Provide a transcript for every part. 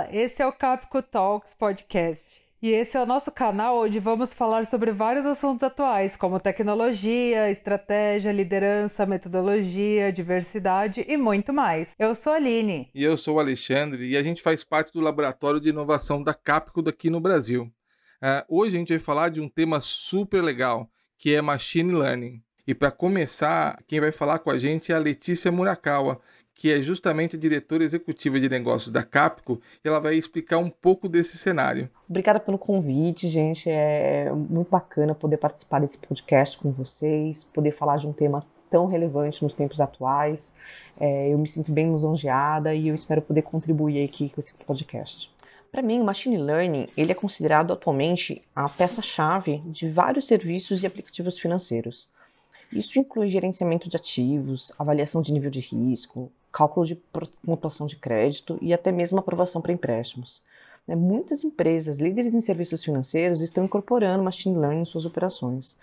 Olá, esse é o Capco Talks Podcast. E esse é o nosso canal onde vamos falar sobre vários assuntos atuais, como tecnologia, estratégia, liderança, metodologia, diversidade e muito mais. Eu sou a Aline. E eu sou o Alexandre, e a gente faz parte do Laboratório de Inovação da Capco daqui no Brasil. Uh, hoje a gente vai falar de um tema super legal, que é Machine Learning. E para começar, quem vai falar com a gente é a Letícia Murakawa, que é justamente a diretora executiva de negócios da Capco, e ela vai explicar um pouco desse cenário. Obrigada pelo convite, gente. É muito bacana poder participar desse podcast com vocês, poder falar de um tema tão relevante nos tempos atuais. É, eu me sinto bem lisonjeada e eu espero poder contribuir aqui com esse podcast. Para mim, o machine learning ele é considerado atualmente a peça-chave de vários serviços e aplicativos financeiros. Isso inclui gerenciamento de ativos, avaliação de nível de risco, cálculo de pontuação de crédito e até mesmo aprovação para empréstimos. Né, muitas empresas, líderes em serviços financeiros, estão incorporando machine learning em suas operações.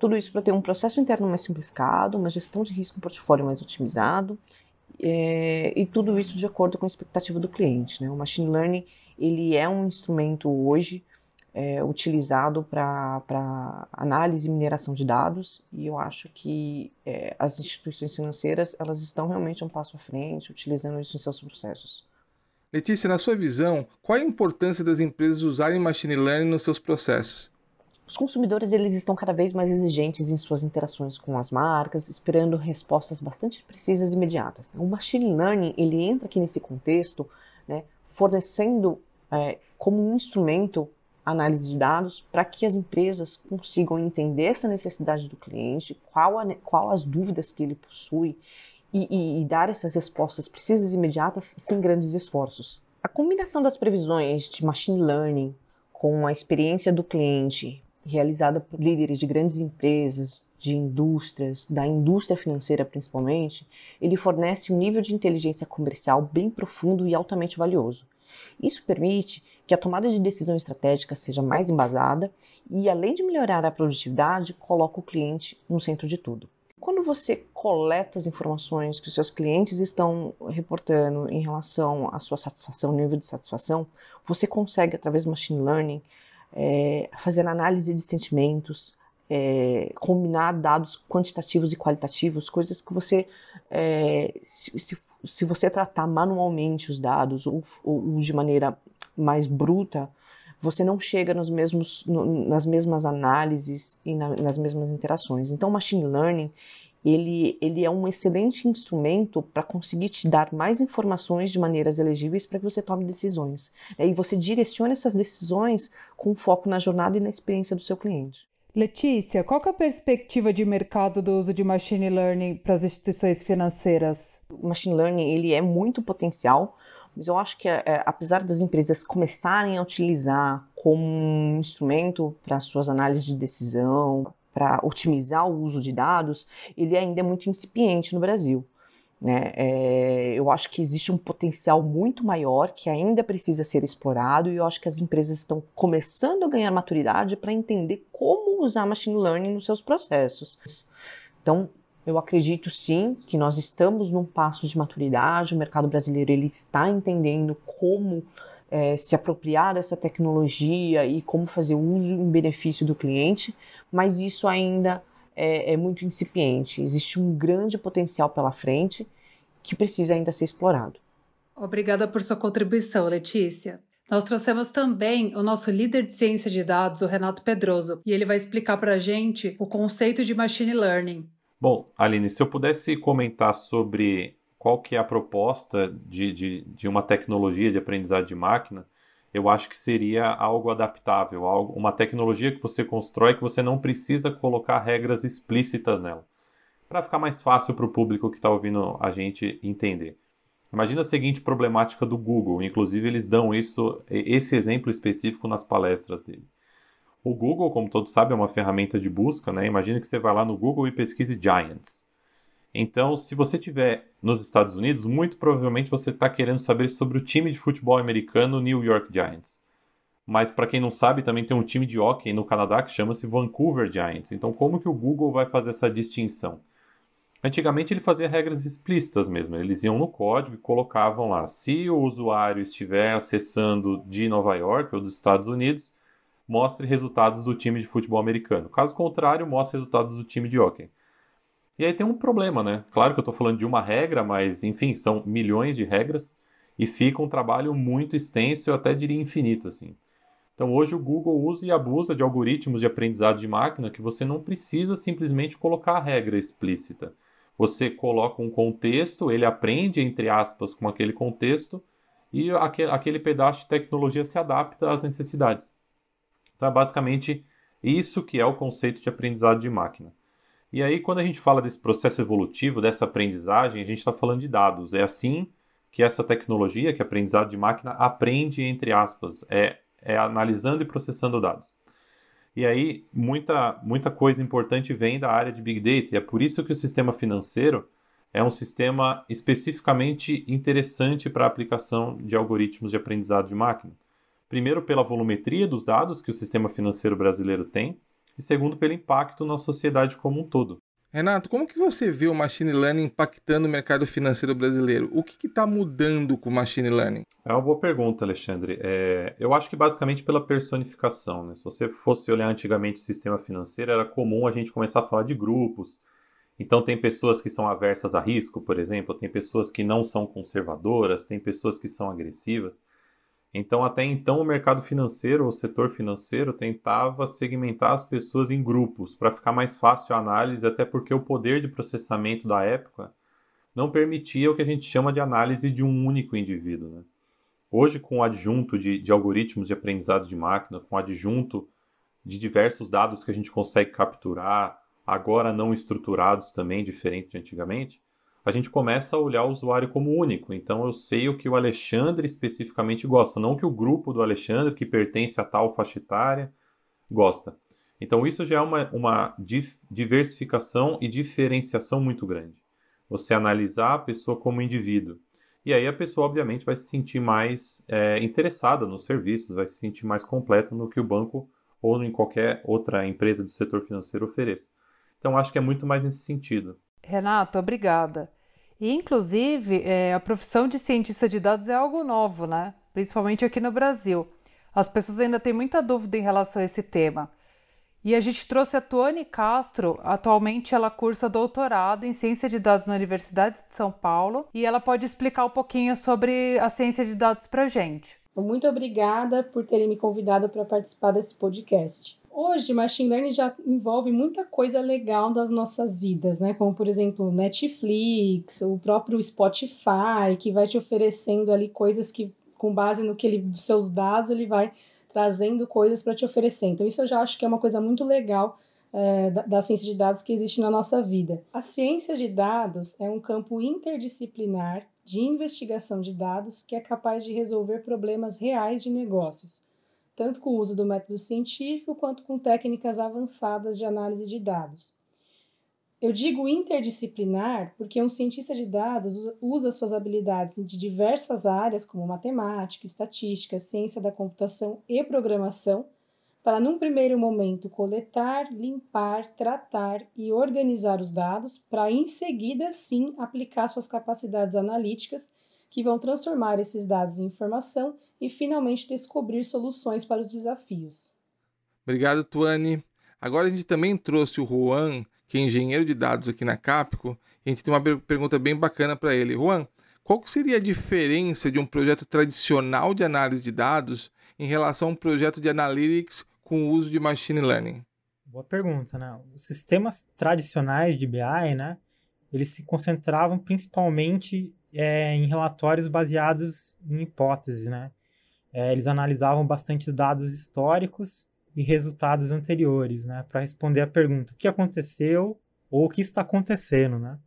Tudo isso para ter um processo interno mais simplificado, uma gestão de risco em portfólio mais otimizado, é, e tudo isso de acordo com a expectativa do cliente. Né? O machine learning ele é um instrumento hoje é, utilizado para análise e mineração de dados e eu acho que é, as instituições financeiras elas estão realmente um passo à frente utilizando isso em seus processos. Letícia, na sua visão, qual a importância das empresas usarem machine learning nos seus processos? Os consumidores eles estão cada vez mais exigentes em suas interações com as marcas, esperando respostas bastante precisas e imediatas. O machine learning ele entra aqui nesse contexto, né, fornecendo é, como um instrumento análise de dados para que as empresas consigam entender essa necessidade do cliente, qual, a, qual as dúvidas que ele possui e, e, e dar essas respostas precisas e imediatas sem grandes esforços. A combinação das previsões de machine learning com a experiência do cliente realizada por líderes de grandes empresas, de indústrias, da indústria financeira principalmente, ele fornece um nível de inteligência comercial bem profundo e altamente valioso. Isso permite que a tomada de decisão estratégica seja mais embasada e, além de melhorar a produtividade, coloca o cliente no centro de tudo. Quando você coleta as informações que os seus clientes estão reportando em relação à sua satisfação, nível de satisfação, você consegue, através do machine learning, é, fazer análise de sentimentos, é, combinar dados quantitativos e qualitativos, coisas que você, é, se, se, se, você tratar manualmente os dados ou, ou, de maneira mais bruta, você não chega nos mesmos, no, nas mesmas análises e na, nas mesmas interações. Então, o machine learning ele, ele é um excelente instrumento para conseguir te dar mais informações de maneiras elegíveis para que você tome decisões. Né? E você direcione essas decisões com foco na jornada e na experiência do seu cliente. Letícia, qual é a perspectiva de mercado do uso de machine learning para as instituições financeiras? O machine learning ele é muito potencial, mas eu acho que é, apesar das empresas começarem a utilizar como um instrumento para suas análises de decisão, para otimizar o uso de dados, ele ainda é muito incipiente no Brasil. Né? É, eu acho que existe um potencial muito maior que ainda precisa ser explorado e eu acho que as empresas estão começando a ganhar maturidade para entender como usar machine learning nos seus processos. Então, eu acredito sim que nós estamos num passo de maturidade, o mercado brasileiro ele está entendendo como é, se apropriar dessa tecnologia e como fazer uso em benefício do cliente, mas isso ainda é, é muito incipiente. Existe um grande potencial pela frente que precisa ainda ser explorado. Obrigada por sua contribuição, Letícia. Nós trouxemos também o nosso líder de ciência de dados, o Renato Pedroso, e ele vai explicar para a gente o conceito de machine learning. Bom, Aline, se eu pudesse comentar sobre qual que é a proposta de, de, de uma tecnologia de aprendizado de máquina, eu acho que seria algo adaptável, algo, uma tecnologia que você constrói que você não precisa colocar regras explícitas nela, para ficar mais fácil para o público que está ouvindo a gente entender. Imagina a seguinte problemática do Google, inclusive eles dão isso, esse exemplo específico nas palestras dele. O Google, como todos sabem, é uma ferramenta de busca, né? Imagina que você vai lá no Google e pesquise Giants. Então, se você estiver nos Estados Unidos, muito provavelmente você está querendo saber sobre o time de futebol americano New York Giants. Mas para quem não sabe, também tem um time de hockey no Canadá que chama-se Vancouver Giants. Então, como que o Google vai fazer essa distinção? Antigamente ele fazia regras explícitas mesmo. Eles iam no código e colocavam lá: se o usuário estiver acessando de Nova York ou dos Estados Unidos, mostre resultados do time de futebol americano. Caso contrário, mostre resultados do time de hockey. E aí tem um problema, né? Claro que eu estou falando de uma regra, mas enfim, são milhões de regras e fica um trabalho muito extenso, eu até diria infinito, assim. Então hoje o Google usa e abusa de algoritmos de aprendizado de máquina que você não precisa simplesmente colocar a regra explícita. Você coloca um contexto, ele aprende, entre aspas, com aquele contexto e aquele pedaço de tecnologia se adapta às necessidades. Então é basicamente isso que é o conceito de aprendizado de máquina. E aí, quando a gente fala desse processo evolutivo, dessa aprendizagem, a gente está falando de dados. É assim que essa tecnologia, que é aprendizado de máquina, aprende, entre aspas, é, é analisando e processando dados. E aí, muita, muita coisa importante vem da área de Big Data, e é por isso que o sistema financeiro é um sistema especificamente interessante para a aplicação de algoritmos de aprendizado de máquina. Primeiro, pela volumetria dos dados que o sistema financeiro brasileiro tem, e segundo, pelo impacto na sociedade como um todo. Renato, como que você vê o machine learning impactando o mercado financeiro brasileiro? O que está mudando com o machine learning? É uma boa pergunta, Alexandre. É, eu acho que basicamente pela personificação. Né? Se você fosse olhar antigamente o sistema financeiro, era comum a gente começar a falar de grupos. Então tem pessoas que são aversas a risco, por exemplo, tem pessoas que não são conservadoras, tem pessoas que são agressivas. Então, até então, o mercado financeiro, o setor financeiro, tentava segmentar as pessoas em grupos para ficar mais fácil a análise, até porque o poder de processamento da época não permitia o que a gente chama de análise de um único indivíduo. Né? Hoje, com o adjunto de, de algoritmos de aprendizado de máquina, com o adjunto de diversos dados que a gente consegue capturar, agora não estruturados também, diferente de antigamente, a gente começa a olhar o usuário como único. Então eu sei o que o Alexandre especificamente gosta, não que o grupo do Alexandre, que pertence a tal faixa etária, gosta. Então isso já é uma, uma diversificação e diferenciação muito grande. Você analisar a pessoa como indivíduo. E aí a pessoa, obviamente, vai se sentir mais é, interessada nos serviços, vai se sentir mais completa no que o banco ou em qualquer outra empresa do setor financeiro ofereça. Então acho que é muito mais nesse sentido. Renato, obrigada. E, inclusive, é, a profissão de cientista de dados é algo novo, né? Principalmente aqui no Brasil. As pessoas ainda têm muita dúvida em relação a esse tema. E a gente trouxe a Tuane Castro. Atualmente ela cursa doutorado em ciência de dados na Universidade de São Paulo e ela pode explicar um pouquinho sobre a ciência de dados para gente. Muito obrigada por terem me convidado para participar desse podcast. Hoje, machine learning já envolve muita coisa legal das nossas vidas, né? Como, por exemplo, Netflix, o próprio Spotify, que vai te oferecendo ali coisas que, com base no que ele, dos seus dados, ele vai trazendo coisas para te oferecer. Então, isso eu já acho que é uma coisa muito legal é, da, da ciência de dados que existe na nossa vida. A ciência de dados é um campo interdisciplinar de investigação de dados que é capaz de resolver problemas reais de negócios tanto com o uso do método científico quanto com técnicas avançadas de análise de dados. Eu digo interdisciplinar porque um cientista de dados usa suas habilidades de diversas áreas, como matemática, estatística, ciência da computação e programação, para, num primeiro momento, coletar, limpar, tratar e organizar os dados, para em seguida, sim, aplicar suas capacidades analíticas que vão transformar esses dados em informação e finalmente descobrir soluções para os desafios. Obrigado, Tuane. Agora a gente também trouxe o Juan, que é engenheiro de dados aqui na Capco, e a gente tem uma pergunta bem bacana para ele. Juan, qual seria a diferença de um projeto tradicional de análise de dados em relação a um projeto de analytics com o uso de machine learning? Boa pergunta, né? Os sistemas tradicionais de BI, né, eles se concentravam principalmente é, em relatórios baseados em hipóteses, né? É, eles analisavam bastante dados históricos e resultados anteriores, né? Para responder a pergunta o que aconteceu ou o que está acontecendo, né?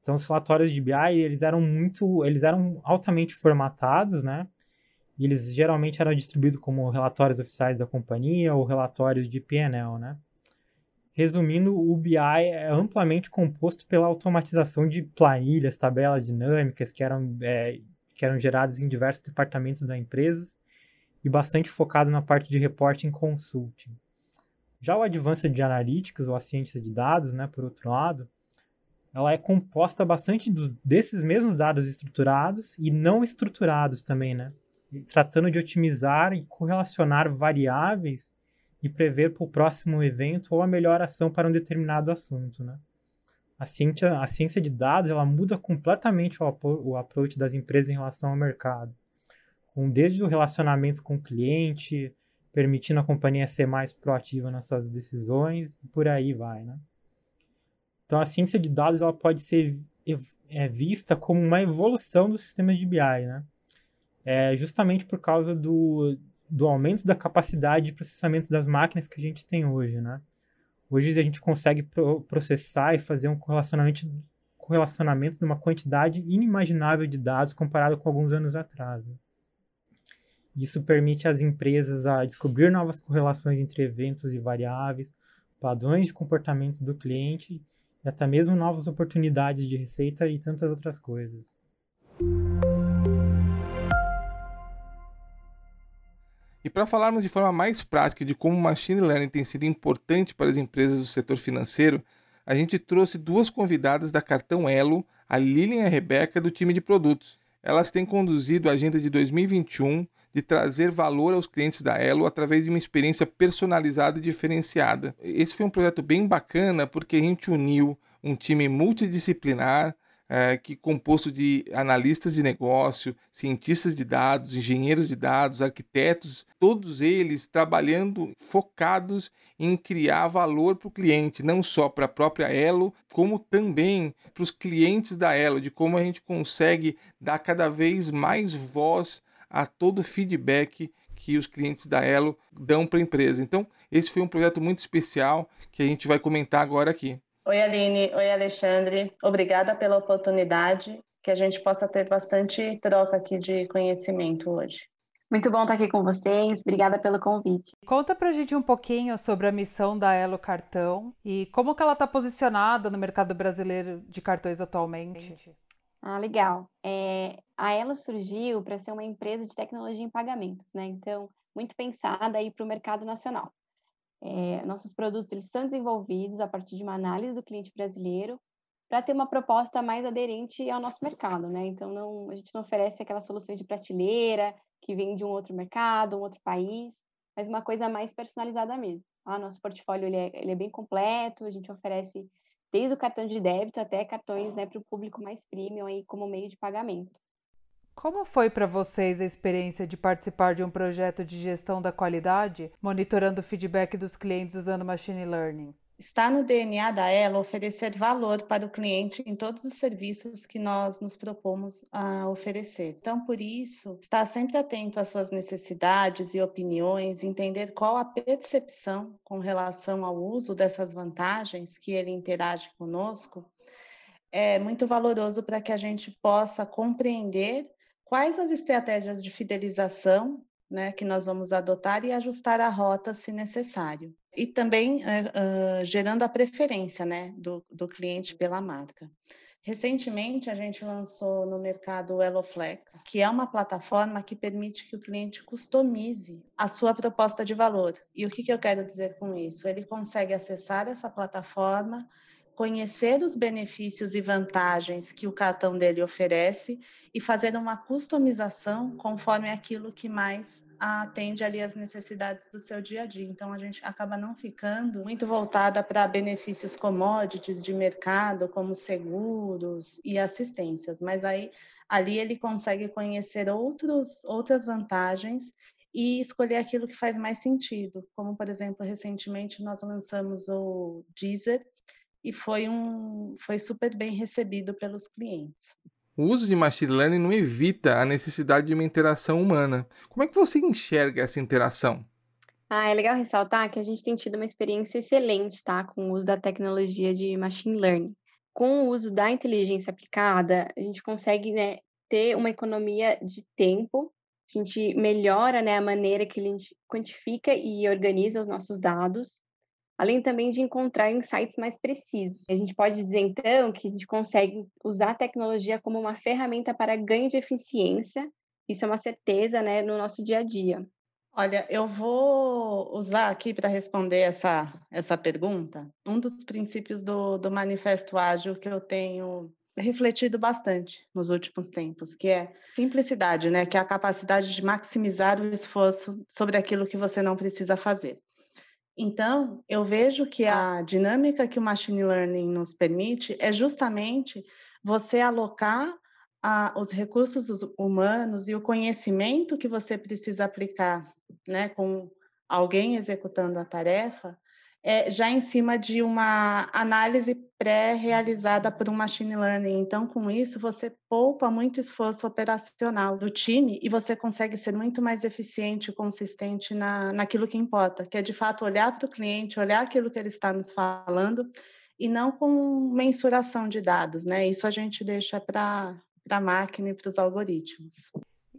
Então, os relatórios de BI, eles eram muito, eles eram altamente formatados, né? E eles geralmente eram distribuídos como relatórios oficiais da companhia ou relatórios de PNL, né? Resumindo, o BI é amplamente composto pela automatização de planilhas, tabelas dinâmicas que eram, é, que eram geradas em diversos departamentos da empresa e bastante focado na parte de reporting consulting. Já o Advanced Analytics, ou a ciência de dados, né, por outro lado, ela é composta bastante do, desses mesmos dados estruturados e não estruturados também, né? tratando de otimizar e correlacionar variáveis e prever para o próximo evento ou a melhor ação para um determinado assunto, né? A ciência, a ciência de dados ela muda completamente o, o approach das empresas em relação ao mercado, com desde o relacionamento com o cliente, permitindo a companhia ser mais proativa nas suas decisões e por aí vai, né? Então a ciência de dados ela pode ser é, vista como uma evolução do sistema de BI, né? é justamente por causa do, do aumento da capacidade de processamento das máquinas que a gente tem hoje, né? Hoje a gente consegue pro processar e fazer um correlacionamento, correlacionamento de uma quantidade inimaginável de dados comparado com alguns anos atrás. Né? Isso permite às empresas a descobrir novas correlações entre eventos e variáveis, padrões de comportamento do cliente e até mesmo novas oportunidades de receita e tantas outras coisas. E para falarmos de forma mais prática de como o machine learning tem sido importante para as empresas do setor financeiro, a gente trouxe duas convidadas da Cartão Elo, a Lilian e a Rebeca, do time de produtos. Elas têm conduzido a agenda de 2021 de trazer valor aos clientes da Elo através de uma experiência personalizada e diferenciada. Esse foi um projeto bem bacana porque a gente uniu um time multidisciplinar é, que composto de analistas de negócio, cientistas de dados, engenheiros de dados, arquitetos, todos eles trabalhando focados em criar valor para o cliente, não só para a própria Elo, como também para os clientes da Elo, de como a gente consegue dar cada vez mais voz a todo o feedback que os clientes da Elo dão para a empresa. Então, esse foi um projeto muito especial que a gente vai comentar agora aqui. Oi, Aline. Oi, Alexandre. Obrigada pela oportunidade, que a gente possa ter bastante troca aqui de conhecimento hoje. Muito bom estar aqui com vocês. Obrigada pelo convite. Conta pra gente um pouquinho sobre a missão da Elo Cartão e como que ela está posicionada no mercado brasileiro de cartões atualmente. Ah, legal. É, a Elo surgiu para ser uma empresa de tecnologia em pagamentos, né? Então, muito pensada aí para o mercado nacional. É, nossos produtos eles são desenvolvidos a partir de uma análise do cliente brasileiro para ter uma proposta mais aderente ao nosso mercado, né? Então não, a gente não oferece aquelas soluções de prateleira que vem de um outro mercado, um outro país, mas uma coisa mais personalizada mesmo. Ah, nosso portfólio ele é, ele é bem completo, a gente oferece desde o cartão de débito até cartões né, para o público mais premium aí como meio de pagamento. Como foi para vocês a experiência de participar de um projeto de gestão da qualidade, monitorando o feedback dos clientes usando machine learning? Está no DNA da Ela oferecer valor para o cliente em todos os serviços que nós nos propomos a oferecer. Então, por isso, estar sempre atento às suas necessidades e opiniões, entender qual a percepção com relação ao uso dessas vantagens que ele interage conosco, é muito valoroso para que a gente possa compreender quais as estratégias de fidelização né, que nós vamos adotar e ajustar a rota se necessário. E também uh, gerando a preferência né, do, do cliente pela marca. Recentemente, a gente lançou no mercado o Eloflex, que é uma plataforma que permite que o cliente customize a sua proposta de valor. E o que, que eu quero dizer com isso? Ele consegue acessar essa plataforma conhecer os benefícios e vantagens que o cartão dele oferece e fazer uma customização conforme aquilo que mais atende ali as necessidades do seu dia a dia. Então a gente acaba não ficando muito voltada para benefícios commodities de mercado, como seguros e assistências, mas aí ali ele consegue conhecer outros outras vantagens e escolher aquilo que faz mais sentido. Como por exemplo, recentemente nós lançamos o Deezer, e foi um foi super bem recebido pelos clientes. O uso de machine learning não evita a necessidade de uma interação humana. Como é que você enxerga essa interação? Ah, é legal ressaltar que a gente tem tido uma experiência excelente, tá, com o uso da tecnologia de machine learning. Com o uso da inteligência aplicada, a gente consegue né, ter uma economia de tempo, a gente melhora né, a maneira que a gente quantifica e organiza os nossos dados, além também de encontrar insights mais precisos. A gente pode dizer, então, que a gente consegue usar a tecnologia como uma ferramenta para ganho de eficiência, isso é uma certeza né, no nosso dia a dia. Olha, eu vou usar aqui para responder essa, essa pergunta um dos princípios do, do Manifesto Ágil que eu tenho refletido bastante nos últimos tempos, que é simplicidade, né? Que é a capacidade de maximizar o esforço sobre aquilo que você não precisa fazer. Então, eu vejo que a dinâmica que o machine learning nos permite é justamente você alocar a, os recursos humanos e o conhecimento que você precisa aplicar, né, com alguém executando a tarefa, é, já em cima de uma análise pré-realizada por um machine learning. Então, com isso, você poupa muito esforço operacional do time e você consegue ser muito mais eficiente e consistente na, naquilo que importa, que é de fato olhar para o cliente, olhar aquilo que ele está nos falando e não com mensuração de dados, né? Isso a gente deixa para a máquina e para os algoritmos.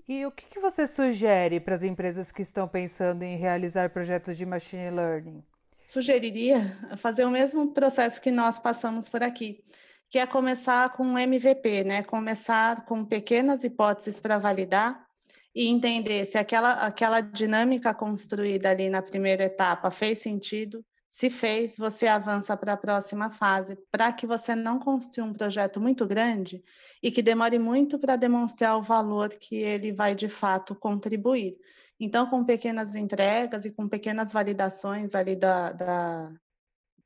E o que, que você sugere para as empresas que estão pensando em realizar projetos de machine learning? Sugeriria fazer o mesmo processo que nós passamos por aqui, que é começar com um MVP, né? Começar com pequenas hipóteses para validar e entender se aquela, aquela dinâmica construída ali na primeira etapa fez sentido. Se fez, você avança para a próxima fase, para que você não construa um projeto muito grande e que demore muito para demonstrar o valor que ele vai de fato contribuir. Então, com pequenas entregas e com pequenas validações ali da, da,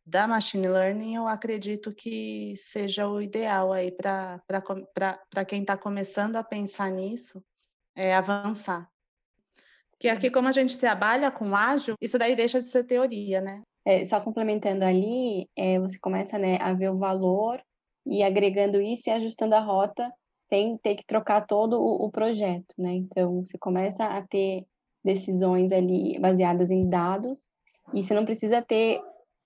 da machine learning, eu acredito que seja o ideal aí para quem está começando a pensar nisso, é avançar. Porque aqui, como a gente trabalha com ágil, isso daí deixa de ser teoria, né? É, só complementando ali, é, você começa né, a ver o valor e agregando isso e ajustando a rota sem ter que trocar todo o, o projeto, né? Então, você começa a ter decisões ali baseadas em dados e você não precisa ter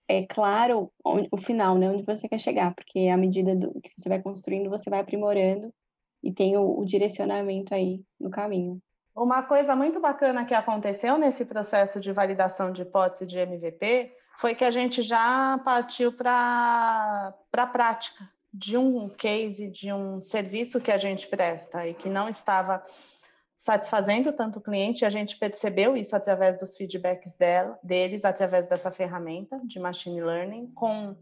é claro o final, né, onde você quer chegar, porque à medida do que você vai construindo, você vai aprimorando e tem o, o direcionamento aí no caminho. Uma coisa muito bacana que aconteceu nesse processo de validação de hipótese de MVP foi que a gente já partiu para a prática de um case, de um serviço que a gente presta e que não estava satisfazendo tanto o cliente, a gente percebeu isso através dos feedbacks dela, deles, através dessa ferramenta de machine learning, com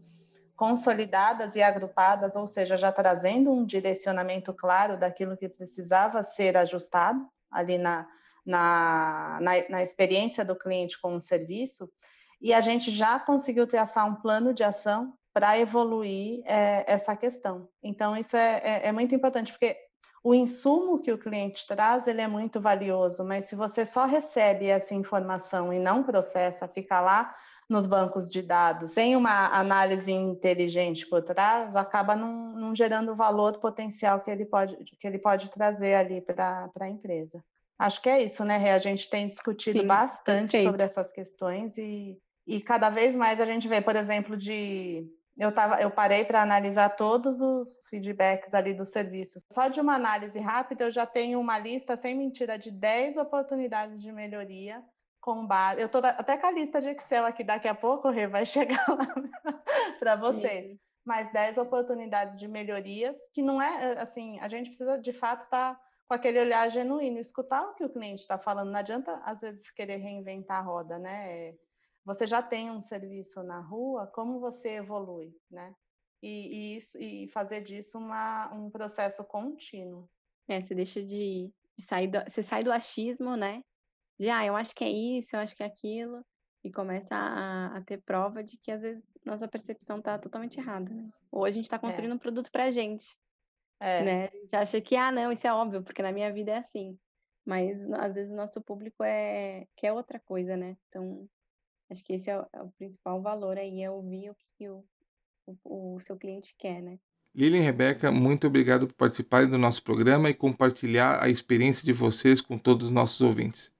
consolidadas e agrupadas, ou seja, já trazendo um direcionamento claro daquilo que precisava ser ajustado ali na, na, na, na experiência do cliente com o serviço, e a gente já conseguiu traçar um plano de ação para evoluir é, essa questão. Então, isso é, é, é muito importante, porque o insumo que o cliente traz ele é muito valioso, mas se você só recebe essa informação e não processa, fica lá nos bancos de dados sem uma análise inteligente por trás, acaba não, não gerando o valor potencial que ele pode, que ele pode trazer ali para a empresa. Acho que é isso, né, Rê? A gente tem discutido Sim, bastante perfeito. sobre essas questões e, e cada vez mais a gente vê, por exemplo, de eu, tava, eu parei para analisar todos os feedbacks ali dos serviços. Só de uma análise rápida, eu já tenho uma lista, sem mentira, de 10 oportunidades de melhoria com base. Eu estou até com a lista de Excel aqui, daqui a pouco, Rê, vai chegar lá para vocês. Sim. Mais 10 oportunidades de melhorias, que não é assim, a gente precisa de fato estar tá com aquele olhar genuíno, escutar o que o cliente está falando. Não adianta, às vezes, querer reinventar a roda, né? Você já tem um serviço na rua, como você evolui, né? E, e, isso, e fazer disso uma, um processo contínuo. É, você deixa de, de sair do, você sai do achismo, né? De ah, eu acho que é isso, eu acho que é aquilo, e começa a, a ter prova de que às vezes nossa percepção está totalmente errada, né? Ou a gente está construindo é. um produto para a gente. É. Né? A gente acha que, ah, não, isso é óbvio, porque na minha vida é assim. Mas às vezes o nosso público é quer outra coisa, né? Então Acho que esse é o, é o principal valor aí, é ouvir o que o, o, o seu cliente quer, né? Lilian e Rebeca, muito obrigado por participarem do nosso programa e compartilhar a experiência de vocês com todos os nossos ouvintes.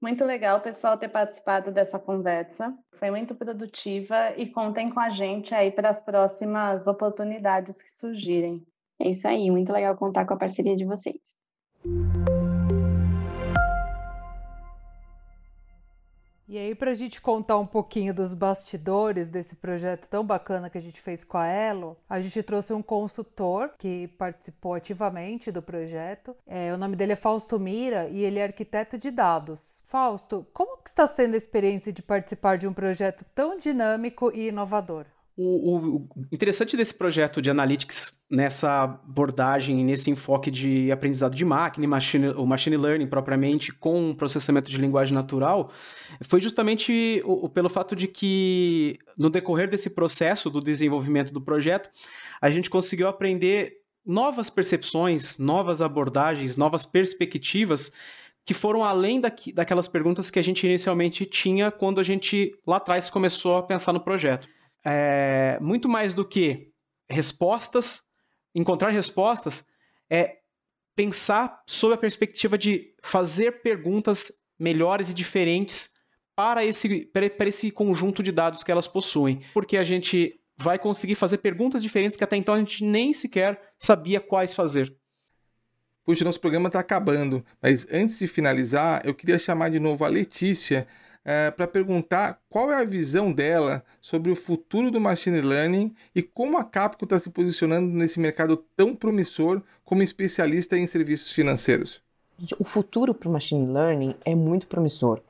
Muito legal, pessoal, ter participado dessa conversa. Foi muito produtiva e contem com a gente aí para as próximas oportunidades que surgirem. É isso aí, muito legal contar com a parceria de vocês. E aí, para a gente contar um pouquinho dos bastidores desse projeto tão bacana que a gente fez com a Elo, a gente trouxe um consultor que participou ativamente do projeto. É, o nome dele é Fausto Mira e ele é arquiteto de dados. Fausto, como está sendo a experiência de participar de um projeto tão dinâmico e inovador? O, o, interessante desse projeto de Analytics, nessa abordagem, nesse enfoque de aprendizado de máquina, machine, o machine learning propriamente, com processamento de linguagem natural, foi justamente o, pelo fato de que, no decorrer desse processo do desenvolvimento do projeto, a gente conseguiu aprender novas percepções, novas abordagens, novas perspectivas que foram além daqui, daquelas perguntas que a gente inicialmente tinha quando a gente lá atrás começou a pensar no projeto é, muito mais do que respostas, encontrar respostas, é pensar sob a perspectiva de fazer perguntas melhores e diferentes para esse, para esse conjunto de dados que elas possuem. Porque a gente vai conseguir fazer perguntas diferentes que até então a gente nem sequer sabia quais fazer. Puxa, nosso programa está acabando, mas antes de finalizar, eu queria chamar de novo a Letícia é, para perguntar qual é a visão dela sobre o futuro do machine learning e como a Capco está se posicionando nesse mercado tão promissor como especialista em serviços financeiros. O futuro para o machine learning é muito promissor.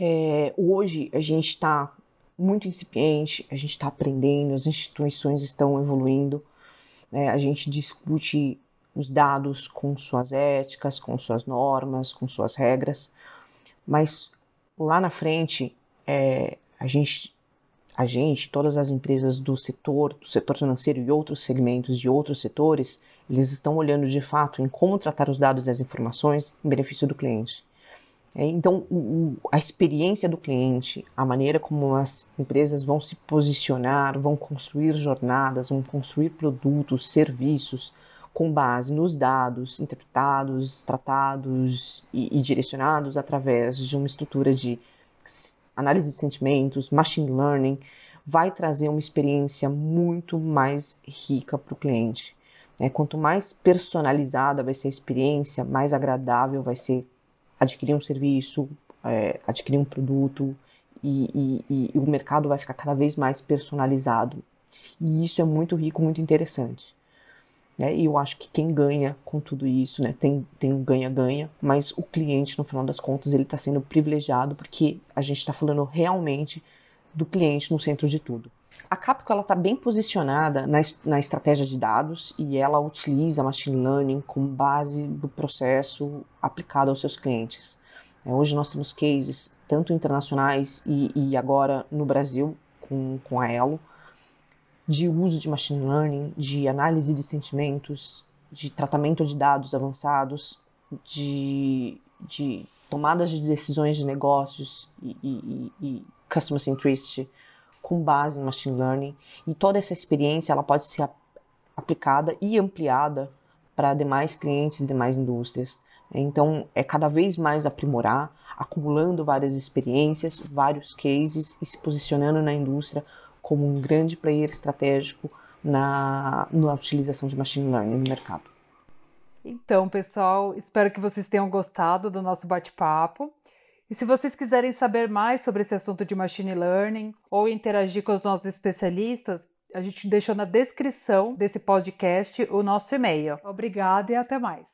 É, hoje a gente está muito incipiente, a gente está aprendendo, as instituições estão evoluindo, né? a gente discute os dados com suas éticas, com suas normas, com suas regras, mas lá na frente, é, a gente, a gente, todas as empresas do setor, do setor financeiro e outros segmentos de outros setores, eles estão olhando de fato em como tratar os dados e as informações em benefício do cliente. É, então, a experiência do cliente, a maneira como as empresas vão se posicionar, vão construir jornadas, vão construir produtos, serviços, com base nos dados interpretados, tratados e, e direcionados através de uma estrutura de análise de sentimentos, machine learning, vai trazer uma experiência muito mais rica para o cliente. É, quanto mais personalizada vai ser a experiência, mais agradável vai ser adquirir um serviço, é, adquirir um produto e, e, e o mercado vai ficar cada vez mais personalizado. E isso é muito rico, muito interessante. Né? E eu acho que quem ganha com tudo isso, né? Tem tem ganha-ganha, mas o cliente, no final das contas, ele está sendo privilegiado porque a gente está falando realmente do cliente no centro de tudo. A Capco está bem posicionada na, na estratégia de dados e ela utiliza machine learning como base do processo aplicado aos seus clientes. É, hoje nós temos cases tanto internacionais e, e agora no Brasil com, com a Elo, de uso de machine learning, de análise de sentimentos, de tratamento de dados avançados, de, de tomadas de decisões de negócios e, e, e customer centricity com base em machine learning. E toda essa experiência ela pode ser aplicada e ampliada para demais clientes e demais indústrias. Então, é cada vez mais aprimorar, acumulando várias experiências, vários cases e se posicionando na indústria como um grande player estratégico na, na utilização de machine learning no mercado. Então, pessoal, espero que vocês tenham gostado do nosso bate-papo. E se vocês quiserem saber mais sobre esse assunto de machine learning ou interagir com os nossos especialistas, a gente deixou na descrição desse podcast o nosso e-mail. Obrigada e até mais.